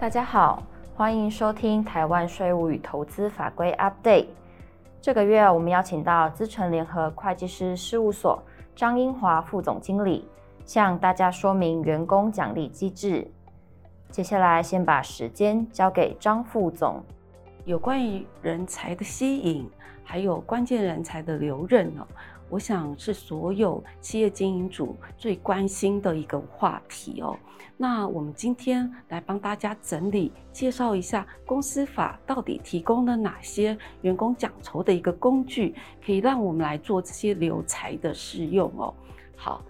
大家好，欢迎收听台湾税务与投资法规 Update。这个月我们邀请到资诚联合会计师事务所张英华副总经理，向大家说明员工奖励机制。接下来先把时间交给张副总。有关于人才的吸引，还有关键人才的留任哦，我想是所有企业经营主最关心的一个话题哦。那我们今天来帮大家整理介绍一下公司法到底提供了哪些员工奖酬的一个工具，可以让我们来做这些留才的适用哦。好，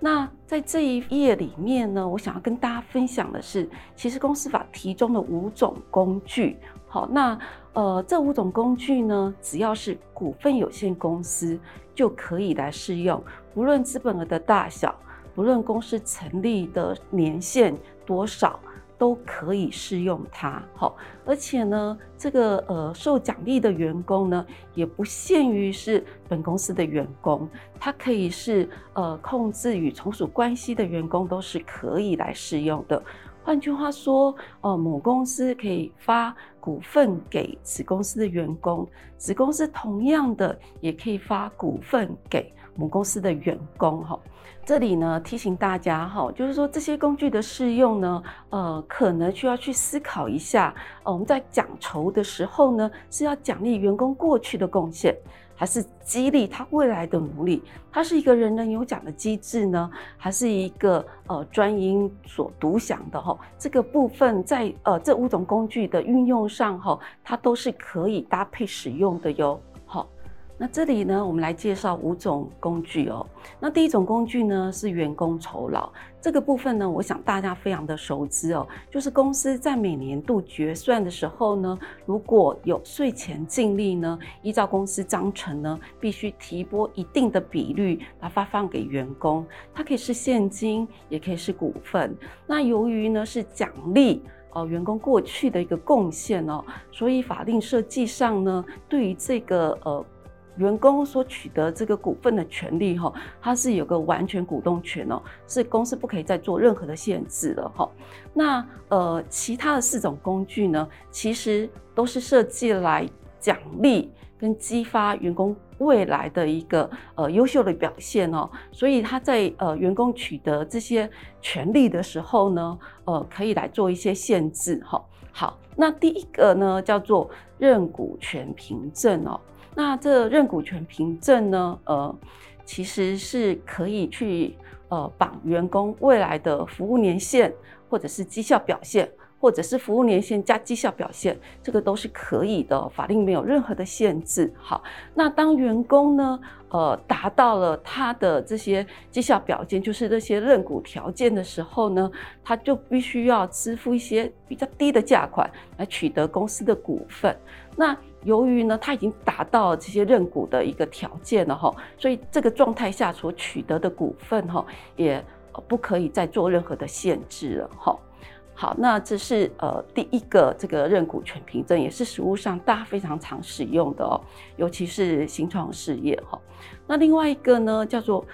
那在这一页里面呢，我想要跟大家分享的是，其实公司法提供的五种工具。好，那呃，这五种工具呢，只要是股份有限公司就可以来适用，不论资本额的大小，不论公司成立的年限多少，都可以适用它。好，而且呢，这个呃受奖励的员工呢，也不限于是本公司的员工，它可以是呃控制与从属关系的员工，都是可以来适用的。换句话说，呃，母公司可以发股份给子公司的员工，子公司同样的也可以发股份给母公司的员工。哈，这里呢提醒大家哈，就是说这些工具的适用呢，呃，可能需要去思考一下。我们在讲酬的时候呢，是要奖励员工过去的贡献。还是激励他未来的努力，它是一个人人有奖的机制呢，还是一个呃专因所独享的哈？这个部分在呃这五种工具的运用上哈，它都是可以搭配使用的哟。那这里呢，我们来介绍五种工具哦。那第一种工具呢是员工酬劳，这个部分呢，我想大家非常的熟知哦，就是公司在每年度决算的时候呢，如果有税前净利呢，依照公司章程呢，必须提拨一定的比率来发放给员工，它可以是现金，也可以是股份。那由于呢是奖励哦员工过去的一个贡献哦，所以法令设计上呢，对于这个呃。员工所取得这个股份的权利，哈，它是有个完全股东权哦，是公司不可以再做任何的限制了，哈。那呃，其他的四种工具呢，其实都是设计来奖励跟激发员工未来的一个呃优秀的表现哦，所以他在呃员工取得这些权利的时候呢，呃，可以来做一些限制，哈。好，那第一个呢，叫做认股权凭证哦。那这认股权凭证呢，呃，其实是可以去呃绑员工未来的服务年限，或者是绩效表现，或者是服务年限加绩效表现，这个都是可以的，法令没有任何的限制。好，那当员工呢，呃，达到了他的这些绩效表现，就是这些认股条件的时候呢，他就必须要支付一些比较低的价款来取得公司的股份。那由于呢，他已经达到了这些认股的一个条件了哈，所以这个状态下所取得的股份哈，也不可以再做任何的限制了哈。好，那这是呃第一个这个认股权凭证，也是实务上大家非常常使用的哦，尤其是新创事业哈。那另外一个呢，叫做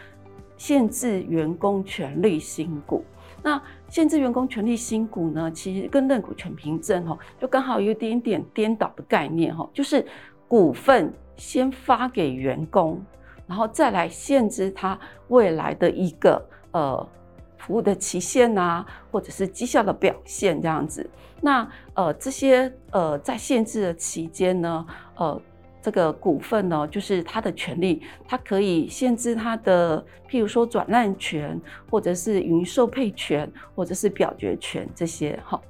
限制员工权利新股。那限制员工权利新股呢，其实跟认股权凭证哈，就刚好有一点点颠倒的概念哈，就是股份先发给员工，然后再来限制他未来的一个呃服务的期限啊，或者是绩效的表现这样子。那呃这些呃在限制的期间呢，呃。这个股份呢，就是它的权利，它可以限制它的，譬如说转让权，或者是营收配权，或者是表决权这些。哈，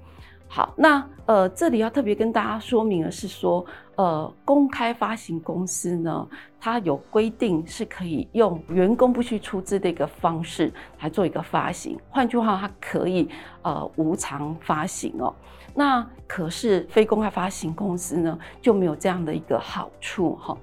好，那呃，这里要特别跟大家说明的是说，呃，公开发行公司呢，它有规定是可以用员工不需出资的一个方式来做一个发行，换句话，它可以呃无偿发行哦。那可是非公开发行公司呢，就没有这样的一个好处哈。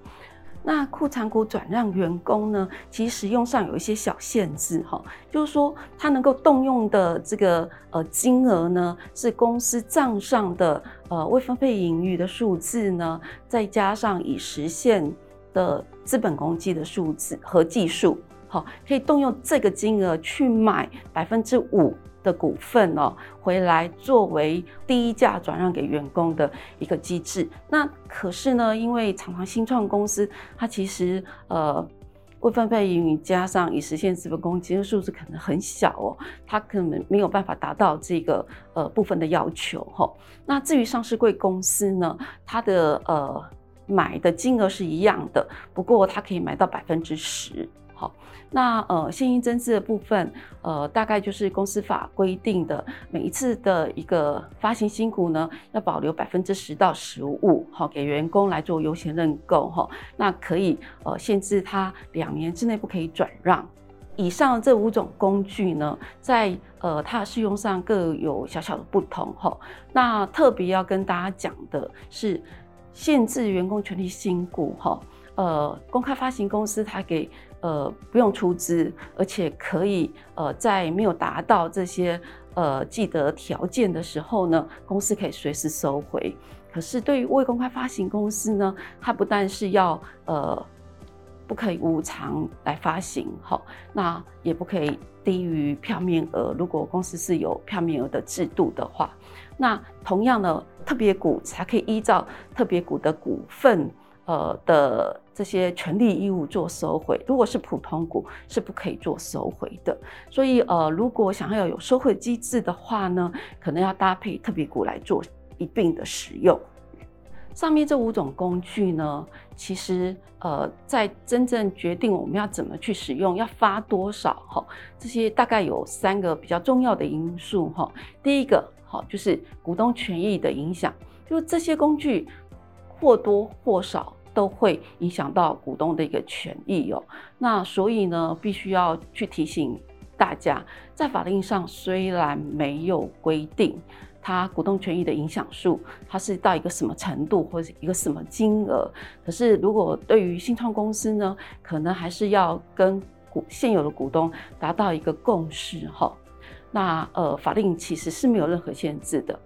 那库藏股转让员工呢，其实用上有一些小限制哈，就是说他能够动用的这个呃金额呢，是公司账上的呃未分配盈余的数字呢，再加上已实现的资本公积的数字和计数，好，可以动用这个金额去买百分之五的股份哦回来作为低价转让给员工的一个机制。那可是呢，因为常常新创公司它其实呃。未分配盈余加上已实现资本公积的数字可能很小哦，它可能没有办法达到这个呃部分的要求哈。那至于上市贵公司呢，它的呃买的金额是一样的，不过它可以买到百分之十。好，那呃现金增资的部分，呃大概就是公司法规定的，每一次的一个发行新股呢，要保留百分之十到十五，好给员工来做优先认购哈。那可以呃限制他两年之内不可以转让。以上这五种工具呢，在呃它的适用上各有小小的不同哈。那特别要跟大家讲的是，限制员工权利新股哈。呃，公开发行公司它给呃不用出资，而且可以呃在没有达到这些呃既得条件的时候呢，公司可以随时收回。可是对于未公开发行公司呢，它不但是要呃不可以无偿来发行，好，那也不可以低于票面额。如果公司是有票面额的制度的话，那同样的特别股才可以依照特别股的股份。呃的这些权利义务做收回，如果是普通股是不可以做收回的。所以呃，如果想要有收回机制的话呢，可能要搭配特别股来做一并的使用。上面这五种工具呢，其实呃，在真正决定我们要怎么去使用，要发多少哈，这些大概有三个比较重要的因素哈。第一个好就是股东权益的影响，就这些工具或多或少。都会影响到股东的一个权益哦。那所以呢，必须要去提醒大家，在法令上虽然没有规定它股东权益的影响数，它是到一个什么程度或者一个什么金额，可是如果对于新创公司呢，可能还是要跟股现有的股东达到一个共识哈。那呃，法令其实是没有任何限制的。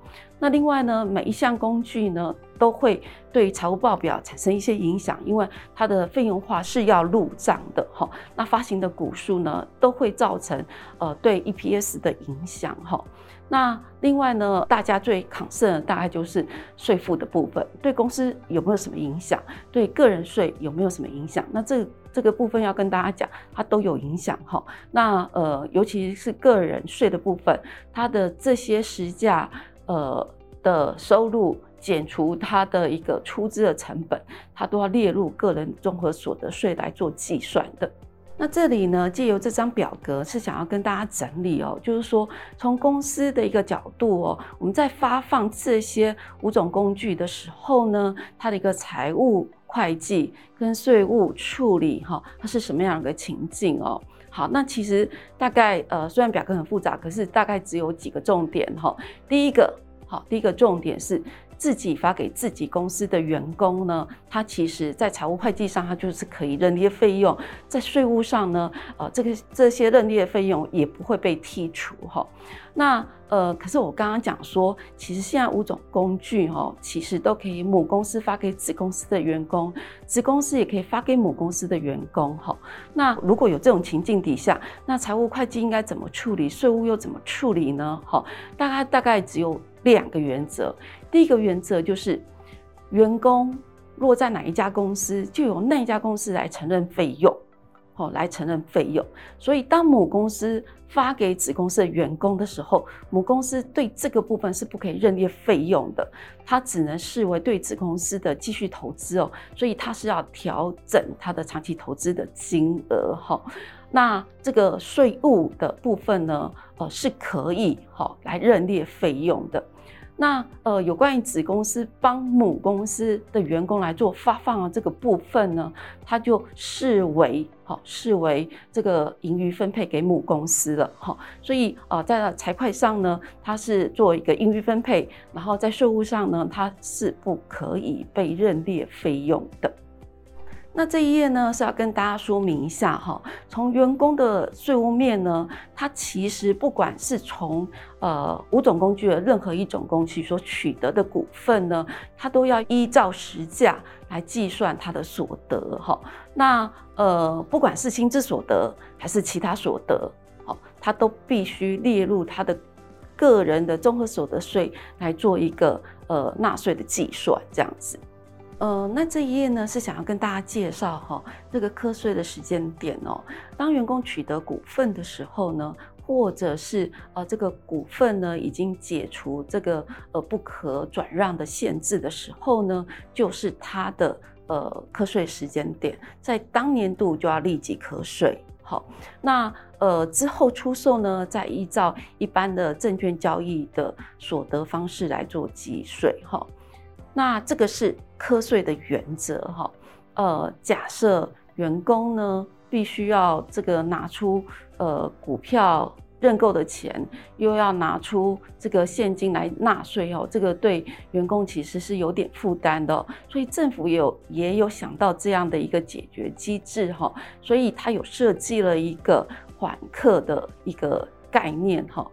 那另外呢，每一项工具呢，都会对财务报表产生一些影响，因为它的费用化是要入账的哈。那发行的股数呢，都会造成呃对 EPS 的影响哈。那另外呢，大家最 concern 的大概就是税负的部分，对公司有没有什么影响？对个人税有没有什么影响？那这这个部分要跟大家讲，它都有影响哈。那呃，尤其是个人税的部分，它的这些实价。呃的收入减除他的一个出资的成本，他都要列入个人综合所得税来做计算的。那这里呢，借由这张表格是想要跟大家整理哦，就是说从公司的一个角度哦，我们在发放这些五种工具的时候呢，它的一个财务会计跟税务处理哈，它是什么样的一个情境哦？好，那其实大概呃，虽然表格很复杂，可是大概只有几个重点哈。第一个，好，第一个重点是自己发给自己公司的员工呢，他其实在财务会计上，他就是可以认列费用，在税务上呢，呃，这个这些认列费用也不会被剔除哈。那呃，可是我刚刚讲说，其实现在五种工具哦，其实都可以母公司发给子公司的员工，子公司也可以发给母公司的员工哈。那如果有这种情境底下，那财务会计应该怎么处理？税务又怎么处理呢？哈，大概大概只有两个原则。第一个原则就是，员工落在哪一家公司，就由那一家公司来承认费用。哦，来承认费用。所以，当母公司发给子公司的员工的时候，母公司对这个部分是不可以认列费用的，它只能视为对子公司的继续投资哦。所以，它是要调整它的长期投资的金额哈。那这个税务的部分呢，呃，是可以哈来认列费用的。那呃，有关于子公司帮母公司的员工来做发放的这个部分呢，它就视为好，视为这个盈余分配给母公司了哈。所以啊，在财会上呢，它是做一个盈余分配，然后在税务上呢，它是不可以被认列费用的。那这一页呢，是要跟大家说明一下哈，从员工的税务面呢，它其实不管是从呃五种工具的任何一种工具所取得的股份呢，它都要依照实价来计算它的所得哈。那呃不管是薪资所得还是其他所得，好，它都必须列入它的个人的综合所得税来做一个呃纳税的计算，这样子。呃，那这一页呢是想要跟大家介绍哈，这个课税的时间点哦。当员工取得股份的时候呢，或者是呃这个股份呢已经解除这个呃不可转让的限制的时候呢，就是他的呃课税时间点，在当年度就要立即课税。好，那呃之后出售呢，再依照一般的证券交易的所得方式来做计税。哈，那这个是课税的原则。哈，呃，假设员工呢必须要这个拿出呃股票。认购的钱又要拿出这个现金来纳税哦，这个对员工其实是有点负担的，所以政府也有也有想到这样的一个解决机制哈，所以他有设计了一个缓课的一个概念哈。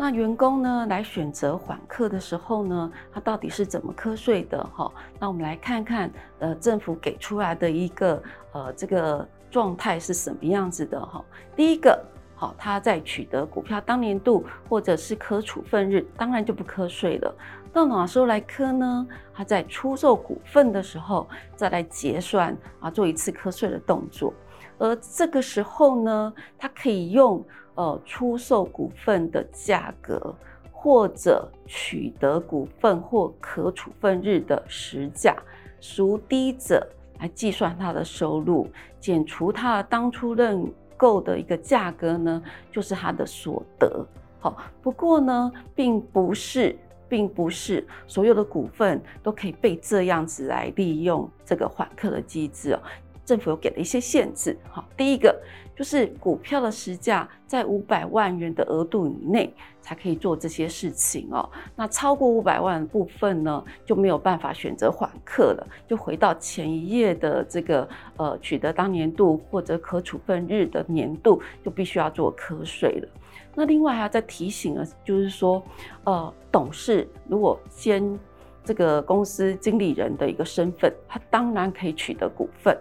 那员工呢来选择缓课的时候呢，他到底是怎么课税的哈？那我们来看看呃政府给出来的一个呃这个状态是什么样子的哈。第一个。好，他在取得股票当年度或者是可处分日，当然就不课税了。到哪时候来课呢？他在出售股份的时候再来结算啊，做一次课税的动作。而这个时候呢，他可以用呃出售股份的价格，或者取得股份或可处分日的时价，孰低者来计算他的收入，减除他当初认购的一个价格呢，就是他的所得。好，不过呢，并不是，并不是所有的股份都可以被这样子来利用这个缓课的机制哦。政府有给了一些限制。好，第一个。就是股票的实价在五百万元的额度以内才可以做这些事情哦。那超过五百万部分呢，就没有办法选择缓课了，就回到前一页的这个呃取得当年度或者可处分日的年度，就必须要做课税了。那另外还要再提醒啊，就是说呃董事如果兼这个公司经理人的一个身份，他当然可以取得股份。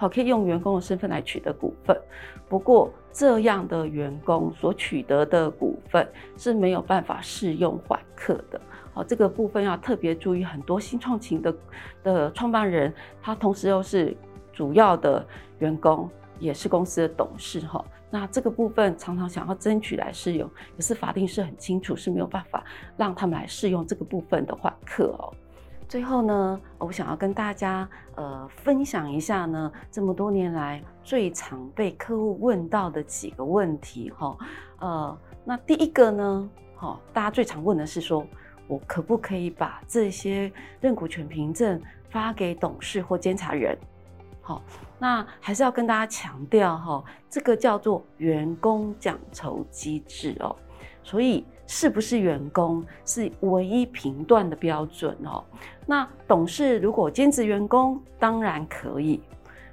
好，可以用员工的身份来取得股份，不过这样的员工所取得的股份是没有办法适用缓课的。好，这个部分要特别注意。很多新创型的的创办人，他同时又是主要的员工，也是公司的董事。哈，那这个部分常常想要争取来适用，可是法定是很清楚是没有办法让他们来适用这个部分的缓课哦。最后呢，我想要跟大家呃分享一下呢，这么多年来最常被客户问到的几个问题哈。呃，那第一个呢，好，大家最常问的是说，我可不可以把这些认股权凭证发给董事或监察人？好，那还是要跟大家强调哈，这个叫做员工奖酬机制哦，所以。是不是员工是唯一评断的标准哦？那董事如果兼职员工，当然可以。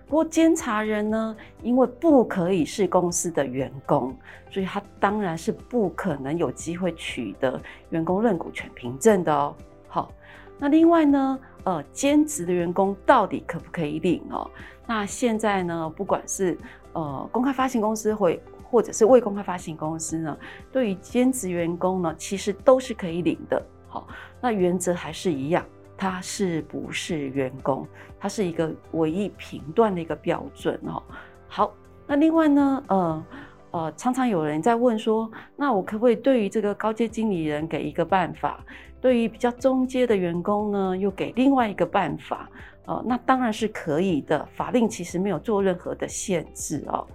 不过监察人呢，因为不可以是公司的员工，所以他当然是不可能有机会取得员工认股权凭证的哦。好，那另外呢，呃，兼职的员工到底可不可以领哦？那现在呢，不管是呃公开发行公司会。或者是未公开发行公司呢，对于兼职员工呢，其实都是可以领的。好，那原则还是一样，他是不是员工，它是一个唯一评断的一个标准哦。好，那另外呢，呃呃，常常有人在问说，那我可不可以对于这个高阶经理人给一个办法，对于比较中阶的员工呢，又给另外一个办法？哦，那当然是可以的，法令其实没有做任何的限制哦。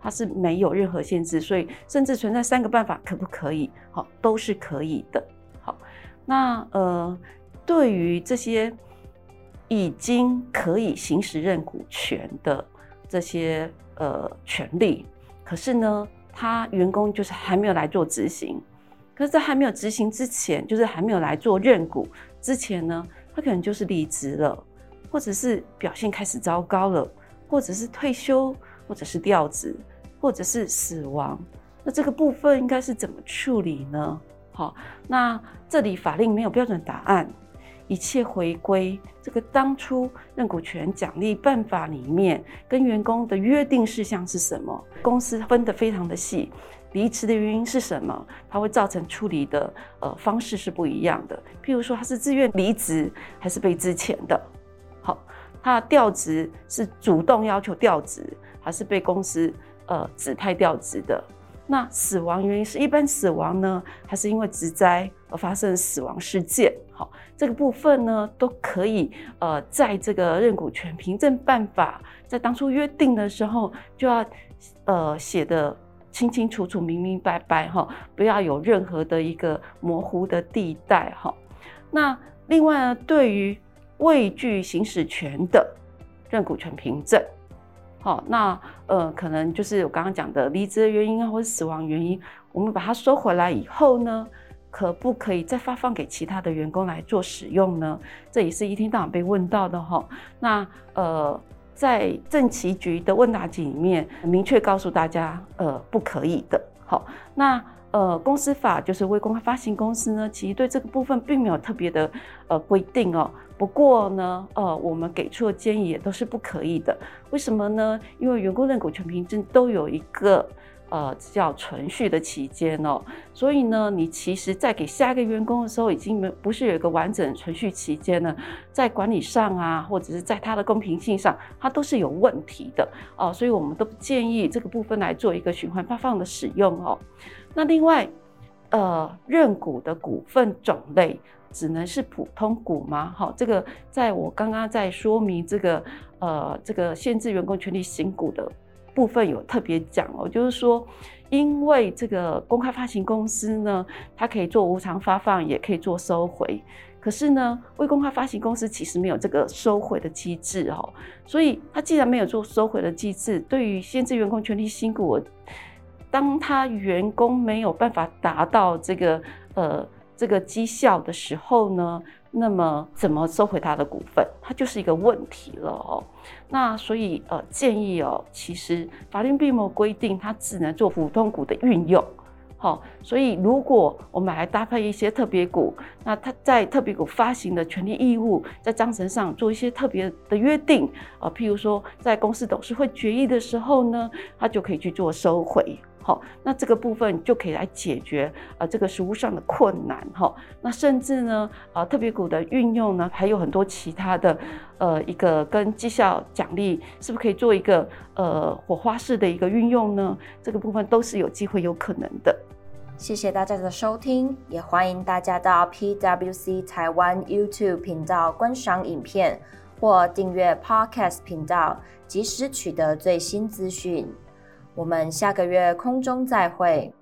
它是没有任何限制，所以甚至存在三个办法，可不可以？好，都是可以的。好，那呃，对于这些已经可以行使认股权的这些呃权利，可是呢，他员工就是还没有来做执行。可是，在还没有执行之前，就是还没有来做认股之前呢，他可能就是离职了，或者是表现开始糟糕了，或者是退休，或者是调职。或者是死亡，那这个部分应该是怎么处理呢？好，那这里法令没有标准答案，一切回归这个当初认股权奖励办法里面跟员工的约定事项是什么？公司分得非常的细，离职的原因是什么，它会造成处理的呃方式是不一样的。譬如说他是自愿离职还是被资遣的，好，他调职是主动要求调职还是被公司呃指派调职的？那死亡原因是一般死亡呢，还是因为职灾而发生死亡事件？好，这个部分呢都可以呃，在这个认股权凭证办法在当初约定的时候就要呃写得清清楚楚、明明白白哈，不要有任何的一个模糊的地带哈。那另外呢，对于未具行使权的认股权凭证。好，那呃，可能就是我刚刚讲的离职原因啊，或者死亡原因，我们把它收回来以后呢，可不可以再发放给其他的员工来做使用呢？这也是一天到晚被问到的哈。那呃，在政企局的问答集里面，明确告诉大家，呃，不可以的。好，那。呃，公司法就是未公开发行公司呢，其实对这个部分并没有特别的呃规定哦。不过呢，呃，我们给出的建议也都是不可以的。为什么呢？因为员工认股权凭证都有一个。呃，叫存续的期间哦，所以呢，你其实在给下一个员工的时候，已经没不是有一个完整的存续期间呢，在管理上啊，或者是在它的公平性上，它都是有问题的哦，所以我们都不建议这个部分来做一个循环发放的使用哦。那另外，呃，认股的股份种类只能是普通股吗？好，这个在我刚刚在说明这个呃这个限制员工权利行股的。部分有特别讲哦，就是说，因为这个公开发行公司呢，它可以做无偿发放，也可以做收回。可是呢，未公开发行公司其实没有这个收回的机制哦，所以它既然没有做收回的机制，对于限制员工权利新股，当他员工没有办法达到这个呃这个绩效的时候呢，那么怎么收回他的股份，它就是一个问题了哦。那所以呃建议哦，其实法律并没有规定它只能做普通股的运用，好、所以如果我们还搭配一些特别股，那它在特别股发行的权利义务，在章程上做一些特别的约定啊、呃，譬如说在公司董事会决议的时候呢，它就可以去做收回。好，那这个部分就可以来解决呃这个实务上的困难哈。那甚至呢，啊特别股的运用呢，还有很多其他的呃一个跟绩效奖励是不是可以做一个呃火花式的一个运用呢？这个部分都是有机会有可能的。谢谢大家的收听，也欢迎大家到 PWC 台湾 YouTube 频道观赏影片或订阅 Podcast 频道，及时取得最新资讯。我们下个月空中再会。